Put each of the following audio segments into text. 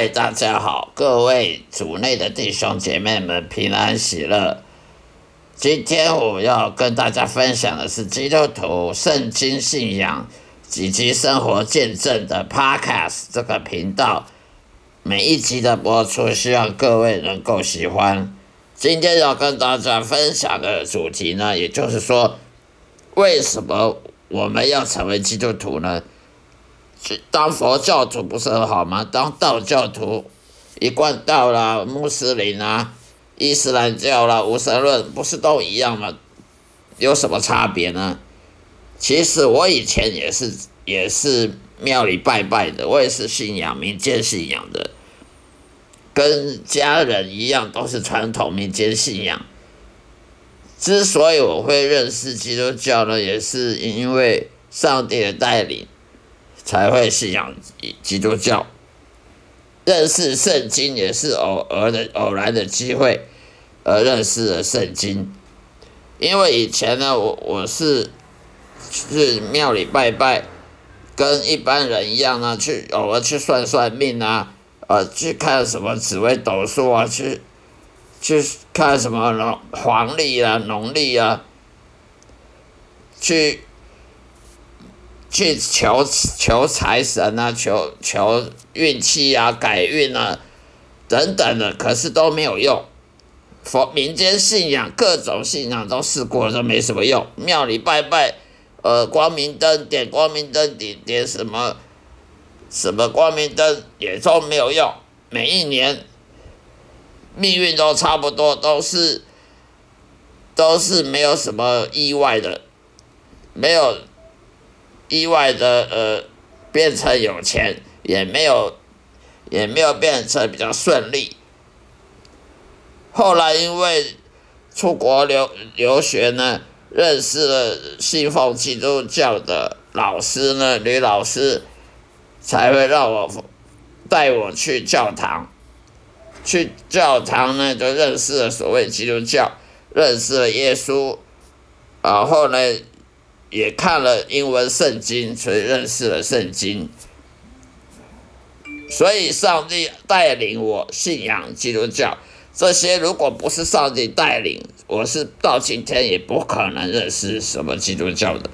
嗨，大家好，各位组内的弟兄姐妹们平安喜乐。今天我要跟大家分享的是基督徒圣经信仰以及生活见证的 Podcast 这个频道。每一集的播出，希望各位能够喜欢。今天要跟大家分享的主题呢，也就是说，为什么我们要成为基督徒呢？当佛教徒不是很好吗？当道教徒，一贯道啦、穆斯林啦、伊斯兰教啦、无神论，不是都一样吗？有什么差别呢？其实我以前也是，也是庙里拜拜的，我也是信仰民间信仰的，跟家人一样，都是传统民间信仰。之所以我会认识基督教呢，也是因为上帝的带领。才会信仰基督教，认识圣经也是偶尔的偶然的机会而认识了圣经。因为以前呢，我我是去庙里拜拜，跟一般人一样呢，去偶尔去算算命啊，呃，去看什么紫微斗数啊，去去看什么农黄历啊、农历啊，去。去求求财神啊，求求运气啊，改运啊，等等的，可是都没有用。佛民间信仰各种信仰都试过了，都没什么用。庙里拜拜，呃，光明灯点光明灯，点点什么什么光明灯也都没有用。每一年命运都差不多，都是都是没有什么意外的，没有。意外的呃，变成有钱也没有，也没有变成比较顺利。后来因为出国留留学呢，认识了信奉基督教的老师呢，女老师才会让我带我去教堂。去教堂呢，就认识了所谓基督教，认识了耶稣，然后呢。也看了英文圣经，所以认识了圣经。所以上帝带领我信仰基督教，这些如果不是上帝带领，我是到今天也不可能认识什么基督教的。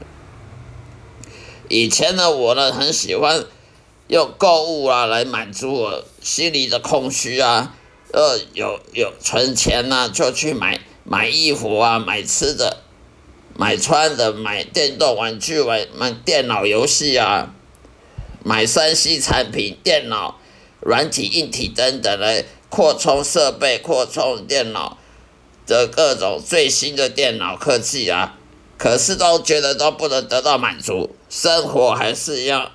以前呢，我呢很喜欢用购物啊来满足我心里的空虚啊，呃，有有存钱呢就去买买衣服啊，买吃的。买穿的，买电动玩具，玩买电脑游戏啊，买三 C 产品、电脑软体、硬体等等来扩充设备、扩充电脑的各种最新的电脑科技啊，可是都觉得都不能得到满足，生活还是一样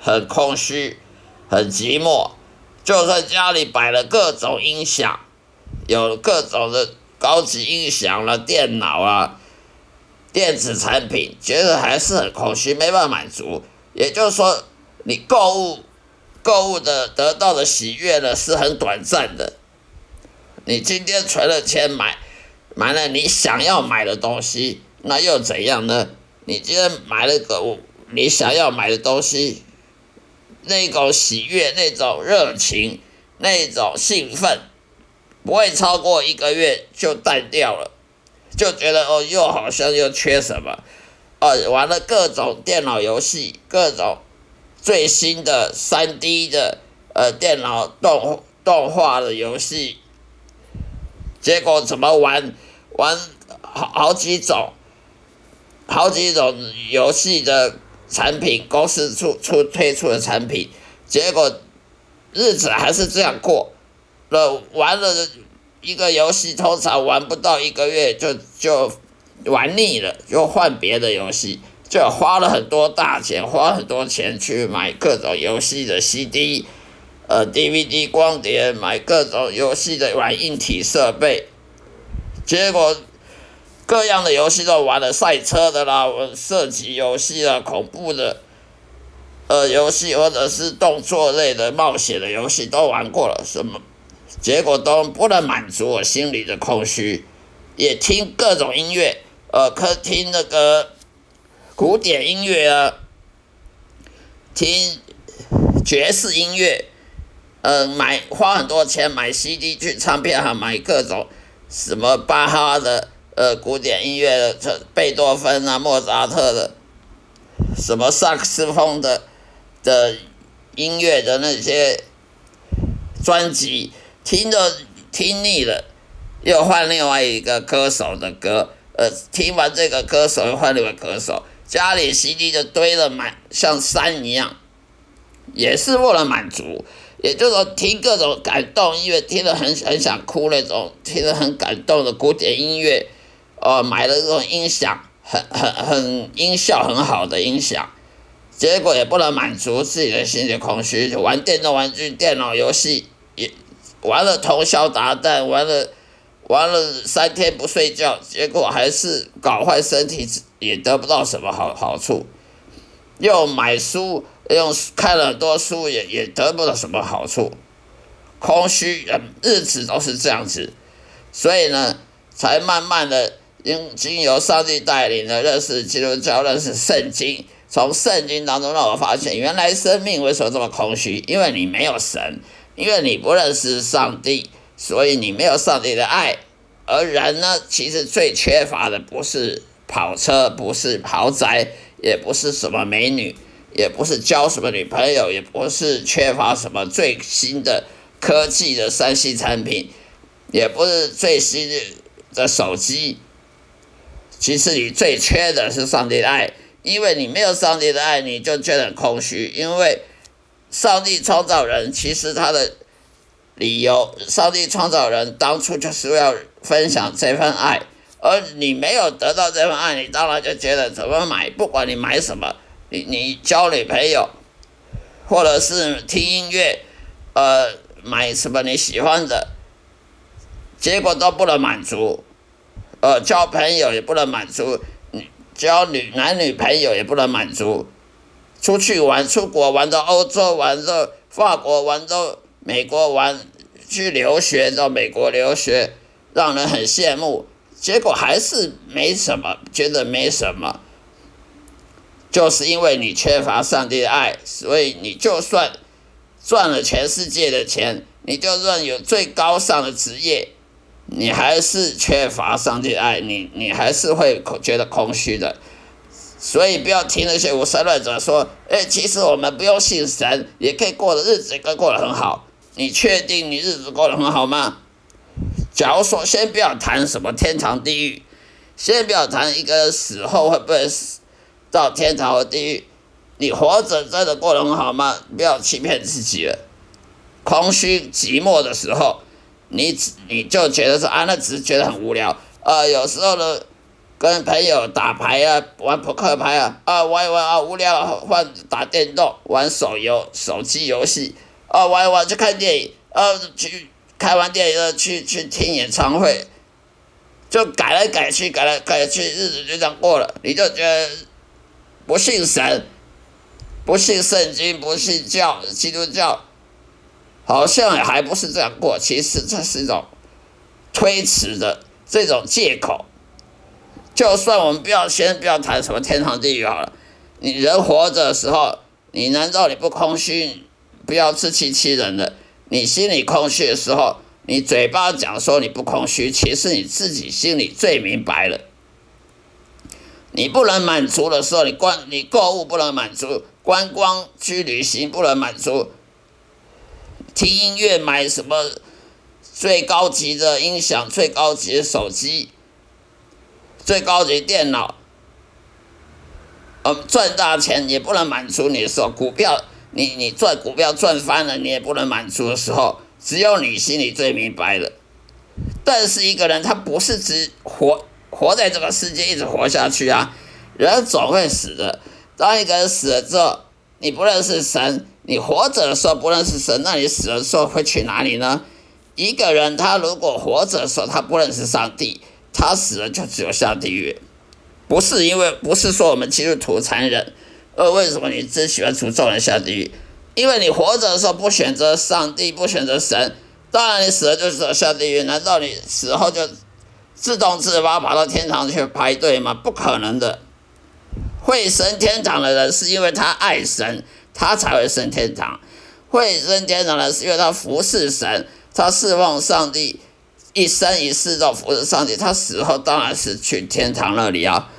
很空虚、很寂寞。就算家里摆了各种音响，有各种的高级音响了、电脑啊。电子产品觉得还是很空虚，没办法满足。也就是说，你购物购物的得到的喜悦呢是很短暂的。你今天存了钱买买了你想要买的东西，那又怎样呢？你今天买了个你想要买的东西，那种喜悦、那种热情、那种兴奋，不会超过一个月就淡掉了。就觉得哦，又好像又缺什么，哦，玩了各种电脑游戏，各种最新的三 D 的呃电脑动动画的游戏，结果怎么玩？玩好好几种，好几种游戏的产品，公司出出推出的产品，结果日子还是这样过，了玩了。一个游戏通常玩不到一个月就就玩腻了，就换别的游戏，就花了很多大钱，花很多钱去买各种游戏的 CD，呃 DVD 光碟，买各种游戏的软硬体设备，结果各样的游戏都玩了，赛车的啦，射击游戏啦，恐怖的，呃游戏或者是动作类的冒险的游戏都玩过了，什么？结果都不能满足我心里的空虚，也听各种音乐，呃，可听那个古典音乐啊，听爵士音乐，呃，买花很多钱买 CD 去唱片行买各种什么巴哈的呃古典音乐的，贝多芬啊、莫扎特的，什么萨克斯风的的音乐的那些专辑，听着听腻了，又换另外一个歌手的歌，呃，听完这个歌手又换另外歌手，家里 CD 就堆了满像山一样。也是为了满足，也就是说听各种感动音乐，听得很很想哭那种，听得很感动的古典音乐，哦，买了这种音响，很很很音效很好的音响，结果也不能满足自己的心理空虚，玩电动玩具、电脑游戏，也玩了通宵达旦，玩了玩了三天不睡觉，结果还是搞坏身体，也得不到什么好好处，又买书。用看了很多书也也得不到什么好处，空虚，日子都是这样子，所以呢，才慢慢的经经由上帝带领的认识基督教，认识圣经，从圣经当中让我发现，原来生命为什么这么空虚？因为你没有神，因为你不认识上帝，所以你没有上帝的爱。而人呢，其实最缺乏的不是跑车，不是豪宅，也不是什么美女。也不是交什么女朋友，也不是缺乏什么最新的科技的三 C 产品，也不是最新的手机。其实你最缺的是上帝的爱，因为你没有上帝的爱，你就觉得很空虚。因为上帝创造人，其实他的理由，上帝创造人当初就是要分享这份爱，而你没有得到这份爱，你当然就觉得怎么买，不管你买什么。你你交女朋友，或者是听音乐，呃，买什么你喜欢的，结果都不能满足，呃，交朋友也不能满足，你交女男女朋友也不能满足，出去玩，出国玩到欧洲玩到法国玩到美国玩，去留学到美国留学，让人很羡慕，结果还是没什么，觉得没什么。就是因为你缺乏上帝的爱，所以你就算赚了全世界的钱，你就算有最高尚的职业，你还是缺乏上帝的爱，你你还是会觉得空虚的。所以不要听那些无神论者说，哎，其实我们不用信神，也可以过的日子，可以过得很好。你确定你日子过得很好吗？假如说，先不要谈什么天堂地狱，先不要谈一个死后会不会死。到天堂和地狱，你活着真的过得很好吗？不要欺骗自己了。空虚寂寞的时候，你你就觉得说啊，那只是觉得很无聊。呃，有时候呢，跟朋友打牌啊，玩扑克牌啊，啊玩一玩啊无聊，换打电动，玩手游、手机游戏，啊玩一玩去看电影，啊去看完电影了去去听演唱会，就改来改去，改来改去，日子就这样过了，你就觉得。不信神，不信圣经，不信教，基督教，好像还不是这样过。其实这是一种推辞的这种借口。就算我们不要先不要谈什么天堂地狱好了，你人活着的时候，你难道你不空虚？不要自欺欺人的。你心里空虚的时候，你嘴巴讲说你不空虚，其实你自己心里最明白了。你不能满足的时候，你观你购物不能满足，观光去旅行不能满足，听音乐买什么最高级的音响、最高级的手机、最高级电脑，呃，赚大钱也不能满足你的时候，股票你你赚股票赚翻了，你也不能满足的时候，只有你心里最明白的。但是一个人他不是只活。活在这个世界一直活下去啊，人总会死的。当一个人死了之后，你不认识神，你活着的时候不认识神，那你死的时候会去哪里呢？一个人他如果活着的时候他不认识上帝，他死了就只有下地狱。不是因为不是说我们基督徒残忍，而为什么你只喜欢诅咒人下地狱？因为你活着的时候不选择上帝，不选择神，当然你死了就只有下地狱。难道你死后就？自动自发跑到天堂去排队吗？不可能的。会升天堂的人是因为他爱神，他才会升天堂；会升天堂的人是因为他服侍神，他侍奉上帝，一生一世都服侍上帝。他死后当然是去天堂那里啊。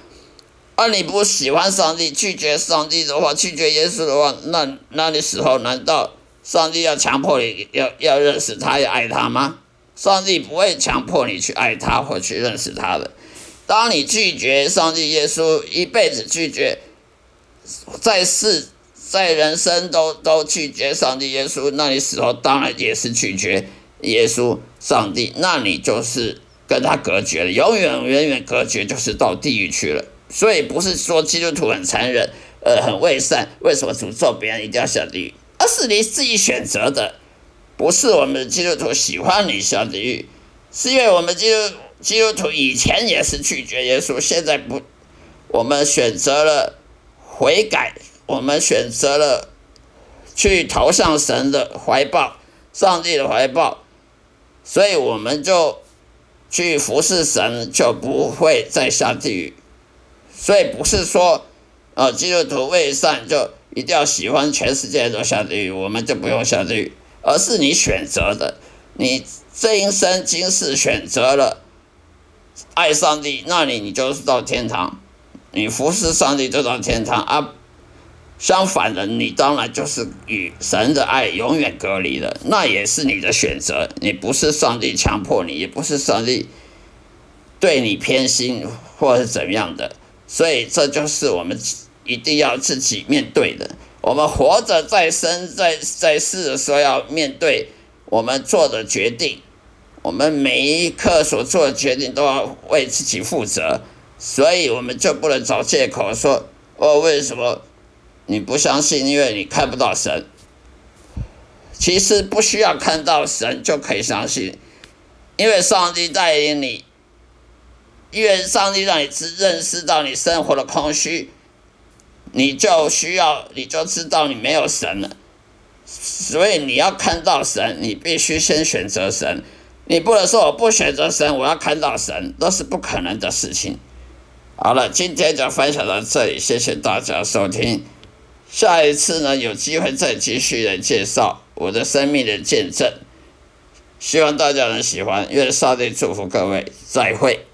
而你不喜欢上帝，拒绝上帝的话，拒绝耶稣的话，那那你死后难道上帝要强迫你要要认识他，要爱他吗？上帝不会强迫你去爱他或去认识他的。当你拒绝上帝、耶稣，一辈子拒绝，在世在人生都都拒绝上帝、耶稣，那你死后当然也是拒绝耶稣、上帝，那你就是跟他隔绝了，永远远远隔绝，就是到地狱去了。所以不是说基督徒很残忍，呃，很伪善，为什么诅咒别人一定要下地狱？而是你自己选择的，不是我们基督徒喜欢你下地狱，是因为我们基督基督徒以前也是拒绝耶稣，现在不，我们选择了悔改，我们选择了去投向神的怀抱，上帝的怀抱，所以我们就去服侍神，就不会再下地狱。所以不是说，呃，基督徒为善就一定要喜欢全世界都下地狱，我们就不用下地狱，而是你选择的，你这一生今世选择了爱上帝，那你你就是到天堂，你服侍上帝就到天堂啊。相反的，你当然就是与神的爱永远隔离了，那也是你的选择，你不是上帝强迫你，也不是上帝对你偏心或是怎样的。所以，这就是我们一定要自己面对的。我们活着在生在在世的时候，要面对我们做的决定。我们每一刻所做的决定都要为自己负责。所以，我们就不能找借口说：“哦，为什么你不相信？因为你看不到神。”其实不需要看到神就可以相信，因为上帝带领你。因为上帝让你知认识到你生活的空虚，你就需要，你就知道你没有神了。所以你要看到神，你必须先选择神。你不能说我不选择神，我要看到神，都是不可能的事情。好了，今天就分享到这里，谢谢大家收听。下一次呢，有机会再继续的介绍我的生命的见证。希望大家能喜欢，愿上帝祝福各位，再会。